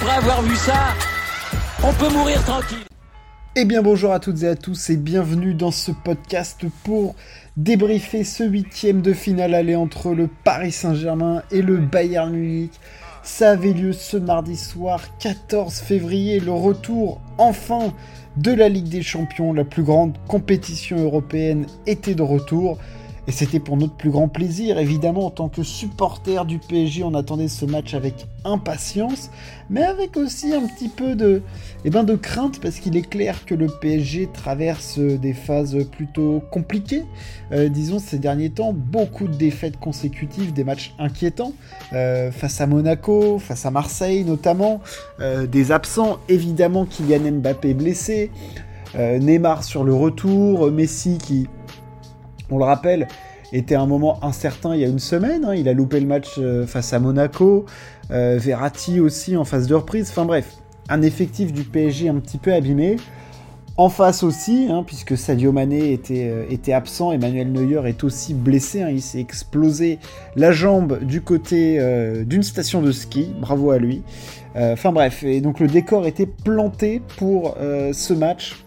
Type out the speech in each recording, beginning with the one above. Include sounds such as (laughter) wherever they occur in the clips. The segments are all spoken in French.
après avoir vu ça, on peut mourir tranquille. Eh bien bonjour à toutes et à tous et bienvenue dans ce podcast pour débriefer ce huitième de finale aller entre le Paris Saint-Germain et le Bayern Munich. Ça avait lieu ce mardi soir 14 février, le retour enfin de la Ligue des Champions, la plus grande compétition européenne était de retour. Et c'était pour notre plus grand plaisir, évidemment, en tant que supporter du PSG, on attendait ce match avec impatience, mais avec aussi un petit peu de, eh ben, de crainte, parce qu'il est clair que le PSG traverse des phases plutôt compliquées, euh, disons, ces derniers temps, beaucoup de défaites consécutives, des matchs inquiétants, euh, face à Monaco, face à Marseille notamment, euh, des absents, évidemment, Kylian Mbappé blessé, Neymar sur le retour, Messi qui on le rappelle, était un moment incertain il y a une semaine. Hein. Il a loupé le match euh, face à Monaco. Euh, Verratti aussi en phase de reprise. Enfin bref, un effectif du PSG un petit peu abîmé. En face aussi, hein, puisque Sadio Mané était, euh, était, absent, Emmanuel Neuer est aussi blessé. Hein. il s'est explosé la jambe du côté d'une station de ski. Bravo à lui. Enfin bref, et donc le décor était planté pour ce match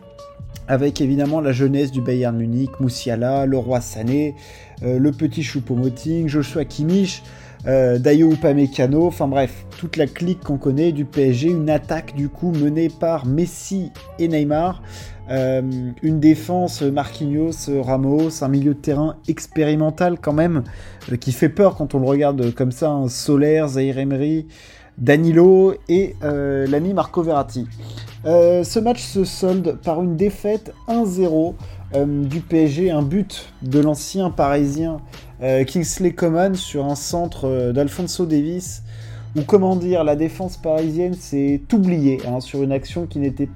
avec évidemment la jeunesse du Bayern Munich, Moussiala, le roi Sané, euh, le petit Choupo-Moting, Joshua Kimmich, euh, Dayo Upamecano, enfin bref, toute la clique qu'on connaît du PSG, une attaque du coup menée par Messi et Neymar, euh, une défense Marquinhos, Ramos, un milieu de terrain expérimental quand même, qui fait peur quand on le regarde comme ça, un Solaire, Zaire Emery, Danilo et l'ami Marco Verratti. Euh, ce match se solde par une défaite 1-0 euh, du PSG, un but de l'ancien parisien euh, Kingsley Coman sur un centre d'Alfonso Davis, où comment dire, la défense parisienne s'est oubliée hein, sur une action qui n'était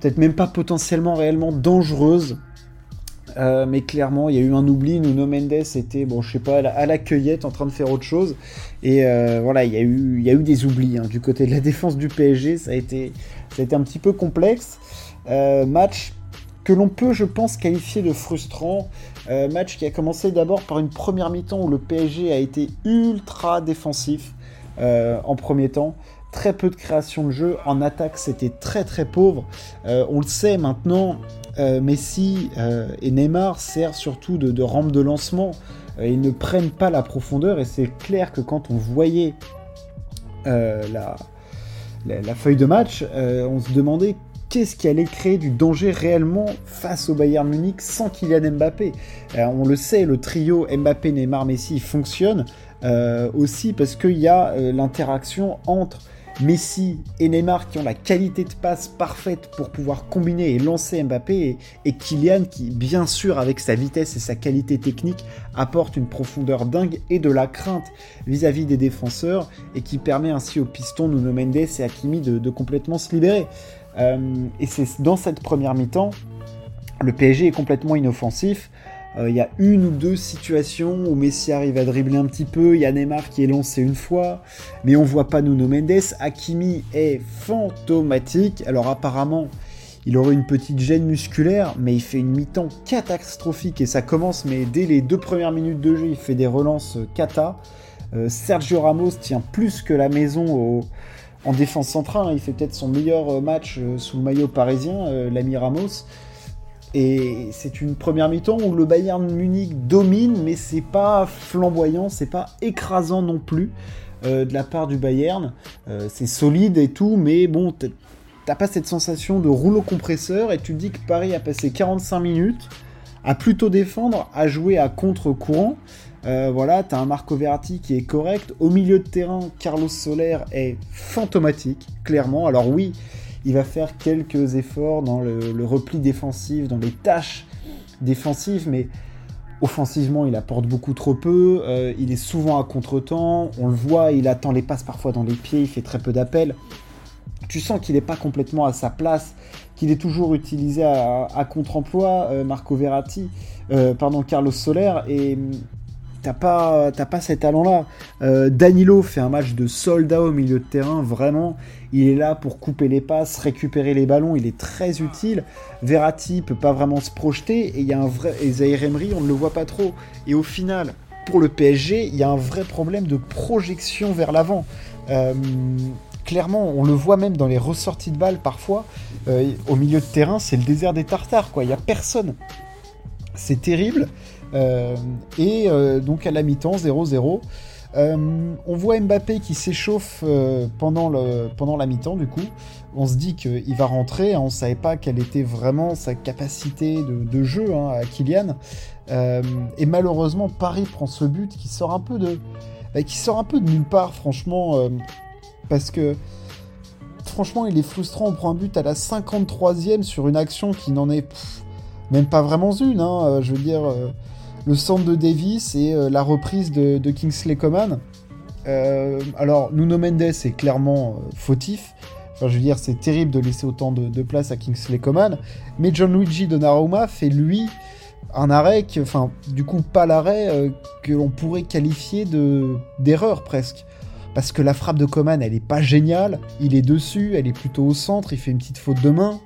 peut-être même pas potentiellement réellement dangereuse. Mais clairement, il y a eu un oubli. Nuno Mendes était, bon, je sais pas, à la, cueillette en train de faire autre chose. Et voilà, il y, a eu, il y a eu des oublis hein, du côté de la (laughs) défense du PSG. Ça a été, ça a été un petit peu complexe. Euh, match que l'on peut, je pense, qualifier de frustrant. Euh, match qui a commencé d'abord par une première mi-temps où le PSG a été ultra défensif euh, en premier temps. Très peu de création de jeu. En attaque, c'était très très pauvre. on le sait maintenant, Messi et Neymar servent surtout de, rampe de lancement. ils ne prennent pas la profondeur et c'est clair que quand on voyait la, feuille de match, euh, on se demandait qu'est-ce qui allait créer du danger réellement face au Bayern Munich sans Kylian Mbappé. Euh, on le sait, le trio Mbappé, Neymar, Messi fonctionne euh, aussi parce qu'il y a l'interaction entre Messi et Neymar qui ont la qualité de passe parfaite pour pouvoir combiner et lancer Mbappé et, Kylian qui, bien sûr, avec sa vitesse et sa qualité technique, apporte une profondeur dingue et de la crainte vis-à-vis des défenseurs et qui permet ainsi aux pistons Nuno Mendes et Hakimi de, complètement se libérer. Euh, et c'est dans cette première mi-temps, le PSG est complètement inoffensif. Euh, il y a une ou deux situations où Messi arrive à dribbler un petit peu, il y a Neymar qui est lancé une fois, mais on voit pas Nuno Mendes. Hakimi est fantomatique. Alors apparemment, il aurait une petite gêne musculaire, mais il fait une mi-temps catastrophique et ça commence, mais dès les deux premières minutes de jeu, il fait des relances cata. Euh, Sergio Ramos tient plus que la maison en défense centrale, hein. il fait peut-être son meilleur match euh, sous le maillot parisien, l'ami Ramos. Et c'est une première mi-temps où le Bayern Munich domine, mais c'est pas flamboyant, c'est pas écrasant non plus euh, de la part du Bayern. Euh, c'est solide et tout, mais bon, t'as pas cette sensation de rouleau compresseur et tu te dis que Paris a passé 45 minutes à plutôt défendre, à jouer à contre-courant. Euh, voilà, t'as un Marco Verratti qui est correct. Au milieu de terrain, Carlos Soler est fantomatique, clairement. Alors oui, il va faire quelques efforts dans le, repli défensif, dans les tâches défensives, mais offensivement, il apporte beaucoup trop peu. Euh, il est souvent à contre-temps. On le voit, il attend les passes parfois dans les pieds, il fait très peu d'appels. Tu sens qu'il n'est pas complètement à sa place, qu'il est toujours utilisé à, contre-emploi, euh, Marco Verratti, euh, pardon, Carlos Soler, et t'as pas, pas ces talents-là. Euh, Danilo fait un match de soldat au milieu de terrain, vraiment. Il est là pour couper les passes, récupérer les ballons, il est très utile. Verratti peut pas vraiment se projeter, et il y a un vrai. Et Zaire on ne le voit pas trop. Et au final, pour le PSG, il y a un vrai problème de projection vers l'avant. Euh, clairement, on le voit même dans les ressorties de balles parfois. au milieu de terrain, c'est le désert des Tartares, quoi. Il n'y a personne. C'est terrible. Et donc à la mi-temps, 0-0. on voit Mbappé qui s'échauffe pendant, pendant la mi-temps, du coup. On se dit qu'il va rentrer. Hein. on ne savait pas quelle était vraiment sa capacité de, jeu hein, à Kylian. et malheureusement, Paris prend ce but qui sort un peu de, bah, qui sort un peu de nulle part, franchement, euh, parce que franchement, il est frustrant. On prend un but à la 53e sur une action qui n'en est même pas vraiment une. Hein, euh, je veux dire, euh, le centre de Davis et la reprise de, Kingsley Coman. alors, Nuno Mendes est clairement fautif. Enfin, je veux dire, c'est terrible de laisser autant de, place à Kingsley Coman. Mais Gianluigi Donnarumma fait lui un arrêt, enfin, du coup, pas l'arrêt euh, que l'on pourrait qualifier de d'erreur presque. Parce que la frappe de Coman, elle est pas géniale. Il est dessus, elle est plutôt au centre, il fait une petite faute de main.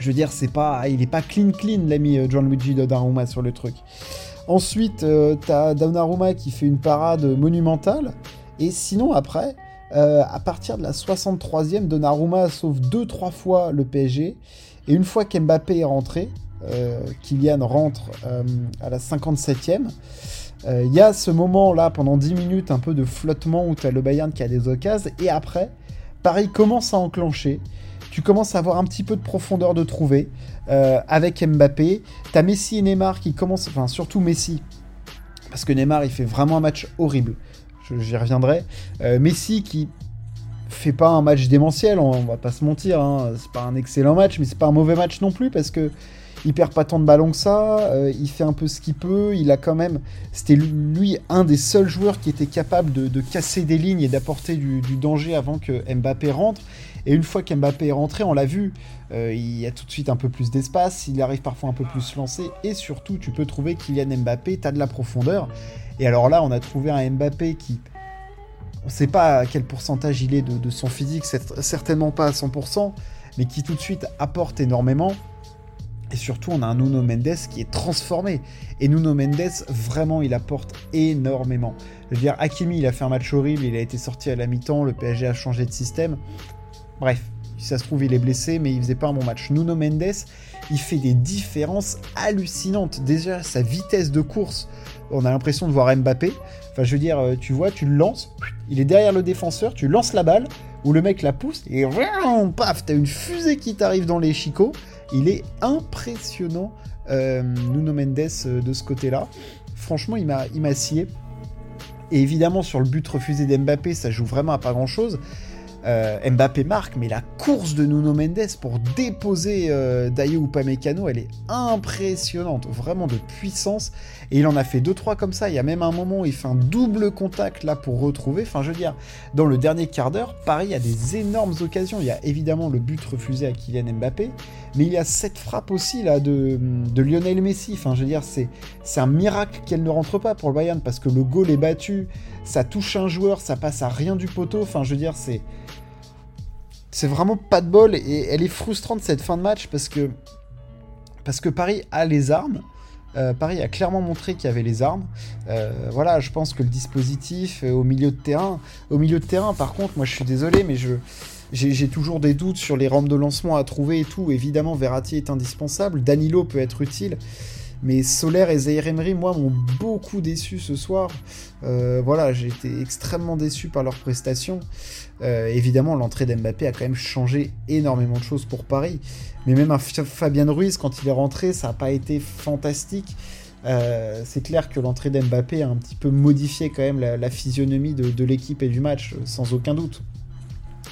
Je veux dire, c'est pas, il est pas clean clean l'ami euh, Gianluigi Donnarumma sur le truc. Ensuite, euh, t'as Donnarumma qui fait une parade monumentale. Et sinon, après, à partir de la 63e, Donnarumma sauve 2-3 fois le PSG. Et une fois qu'Mbappé est rentré, euh, Kylian rentre euh, à la 57e. Euh, il y a ce moment-là, pendant 10 minutes, un peu de flottement où tu as le Bayern qui a des occasions. Et après, Paris commence à enclencher. Tu commences à avoir un petit peu de profondeur de trouver avec Mbappé. Tu as Messi et Neymar qui commencent, enfin surtout Messi, parce que Neymar il fait vraiment un match horrible. J'y reviendrai. Messi qui fait pas un match démentiel, on, va pas se mentir. Hein. C'est pas un excellent match, mais c'est pas un mauvais match non plus parce que il perd pas tant de ballons que ça, euh, il fait un peu ce qu'il peut, il a quand même, c'était lui un des seuls joueurs qui était capable de, casser des lignes et d'apporter du, danger avant que Mbappé rentre. Et une fois qu'Mbappé est rentré, on l'a vu, euh, il y a tout de suite un peu plus d'espace, il arrive parfois un peu plus lancé, et surtout tu peux trouver Kylian Mbappé, tu as de la profondeur. Et alors là, on a trouvé un Mbappé qui, on ne sait pas à quel pourcentage il est de, de son physique, certainement pas à 100%, mais qui tout de suite apporte énormément. Et surtout, on a un Nuno Mendes qui est transformé. Et Nuno Mendes, vraiment, il apporte énormément. Je veux dire, Hakimi, il a fait un match horrible, il a été sorti à la mi-temps, le PSG a changé de système. Bref, si ça se trouve, il est blessé, mais il faisait pas un bon match. Nuno Mendes, il fait des différences hallucinantes. Déjà, sa vitesse de course, on a l'impression de voir Mbappé. Enfin, je veux dire, euh, tu vois, tu le lances, il est derrière le défenseur, tu lances la balle, ou le mec la pousse, et paf, t'as une fusée qui t'arrive dans les chicots. Il est impressionnant, euh, Nuno Mendes, euh, de ce côté-là. Franchement, il m'a scié. Et évidemment, sur le but refusé d'Mbappé, ça joue vraiment à pas grand-chose. Euh, Mbappé marque, mais la course de Nuno Mendes pour déposer euh, Dayo Upamecano, elle est impressionnante, vraiment de puissance. Et il en a fait 2-3 comme ça. Il y a même un moment où il fait un double contact là pour retrouver. Enfin, je veux dire, dans le dernier quart d'heure, Paris a des énormes occasions. Il y a évidemment le but refusé à Kylian Mbappé, mais il y a cette frappe aussi là de, de Lionel Messi. Enfin, je veux dire, c'est, un miracle qu'elle ne rentre pas pour le Bayern parce que le goal est battu, ça touche un joueur, ça passe à rien du poteau. Enfin, je veux dire, c'est c'est vraiment pas de bol et elle est frustrante cette fin de match parce que parce que Paris a les armes. Euh, Paris a clairement montré qu'il y avait les armes. Euh, voilà, je pense que le dispositif euh, au milieu de terrain, au milieu de terrain, par contre, moi je suis désolé, mais j'ai toujours des doutes sur les rampes de lancement à trouver et tout. Évidemment, Verratti est indispensable. Danilo peut être utile. Mais Solaire et Zaire Emery, moi, m'ont beaucoup déçu ce soir. Euh, voilà, j'ai été extrêmement déçu par leurs prestations. Euh, évidemment, l'entrée d'Mbappé a quand même changé énormément de choses pour Paris. Mais même un Fabien Ruiz, quand il est rentré, ça n'a pas été fantastique. Euh, c'est clair que l'entrée d'Mbappé a un petit peu modifié quand même la, physionomie de, l'équipe et du match, sans aucun doute.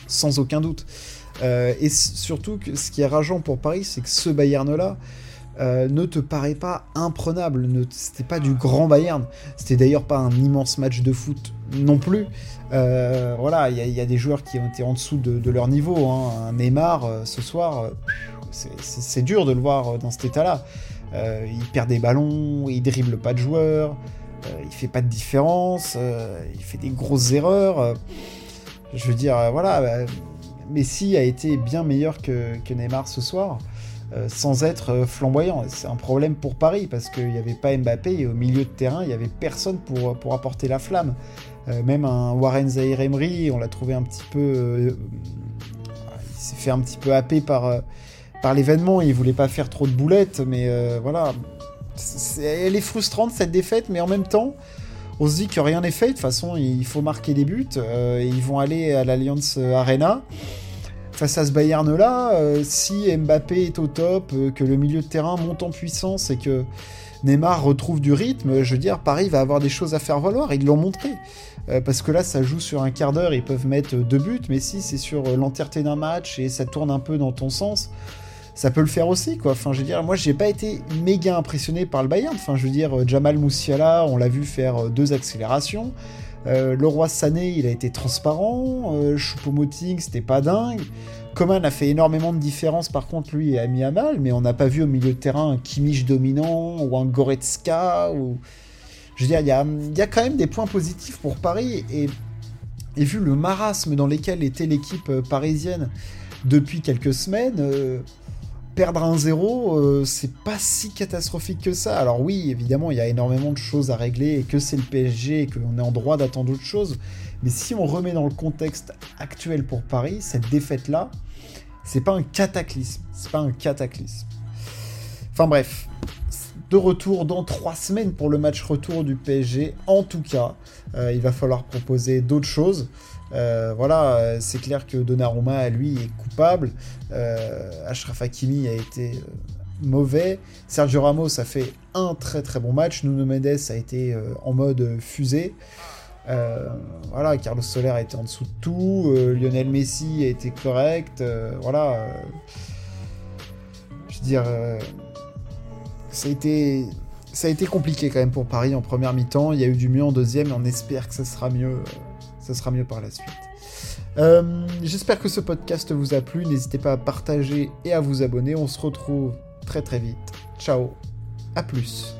Sans aucun doute. et surtout, ce qui est rageant pour Paris, c'est que ce Bayern-là, euh, ne te paraît pas imprenable. C'était pas du grand Bayern. C'était d'ailleurs pas un immense match de foot non plus. Euh, voilà, il y, a des joueurs qui ont été en dessous de, leur niveau. Hein. Neymar, euh, ce soir, c'est dur de le voir dans cet état-là. il perd des ballons, il dribble pas de joueurs, il fait pas de différence, il fait des grosses erreurs. je veux dire, voilà, Messi a été bien meilleur que Neymar ce soir. Sans être flamboyant. C'est un problème pour Paris parce qu'il n'y avait pas Mbappé et au milieu de terrain, il n'y avait personne pour, pour apporter la flamme. même un Warren Zahir Emery, on l'a trouvé un petit peu. il s'est fait un petit peu happer par, par l'événement. Il voulait pas faire trop de boulettes, mais voilà. elle est frustrante cette défaite, mais en même temps, on se dit que rien n'est fait. De toute façon, il faut marquer des buts. Euh, ils vont aller à l'Alliance Arena. Face à ce Bayern-là, euh, si Mbappé est au top, euh, que le milieu de terrain monte en puissance et que Neymar retrouve du rythme, je veux dire, Paris va avoir des choses à faire valoir. Ils l'ont montré. parce que là, ça joue sur un quart d'heure, ils peuvent mettre deux buts, mais si c'est sur l'entièreté d'un match et ça tourne un peu dans ton sens, ça peut le faire aussi, quoi. Enfin, je veux dire, moi, j'ai pas été méga impressionné par le Bayern. Enfin, je veux dire, Jamal Moussiala, on l'a vu faire euh, deux accélérations. Euh, le roi Sané, il a été transparent. Euh, Choupo-Moting, c'était pas dingue. Coman a fait énormément de différence, par contre, lui, a mis à mal, mais on n'a pas vu au milieu de terrain un Kimmich dominant ou un Goretzka. Ou... Je veux dire, il y a, quand même des points positifs pour Paris. Et, et vu le marasme dans lequel était l'équipe euh, parisienne depuis quelques semaines, perdre un 0, euh, c'est pas si catastrophique que ça. Alors oui, évidemment, il y a énormément de choses à régler et que c'est le PSG et qu'on est en droit d'attendre autre chose. Mais si on remet dans le contexte actuel pour Paris, cette défaite-là, c'est pas un cataclysme. C'est pas un cataclysme. Enfin bref, de retour dans trois semaines pour le match retour du PSG. En tout cas, euh, il va falloir proposer d'autres choses. Euh, voilà, c'est clair que Donnarumma, lui, est coupable. Euh, Ashraf Hakimi a été mauvais. Sergio Ramos a fait un très très bon match. Nuno Mendes a été en mode fusée. voilà, Carlos Soler a été en dessous de tout. Lionel Messi a été correct. voilà. je veux dire, ça a été compliqué quand même pour Paris en première mi-temps. Il y a eu du mieux en deuxième et on espère que ça sera mieux mieux par la suite. Euh, j'espère que ce podcast vous a plu. N'hésitez pas à partager et à vous abonner. On se retrouve très très vite. Ciao, à plus.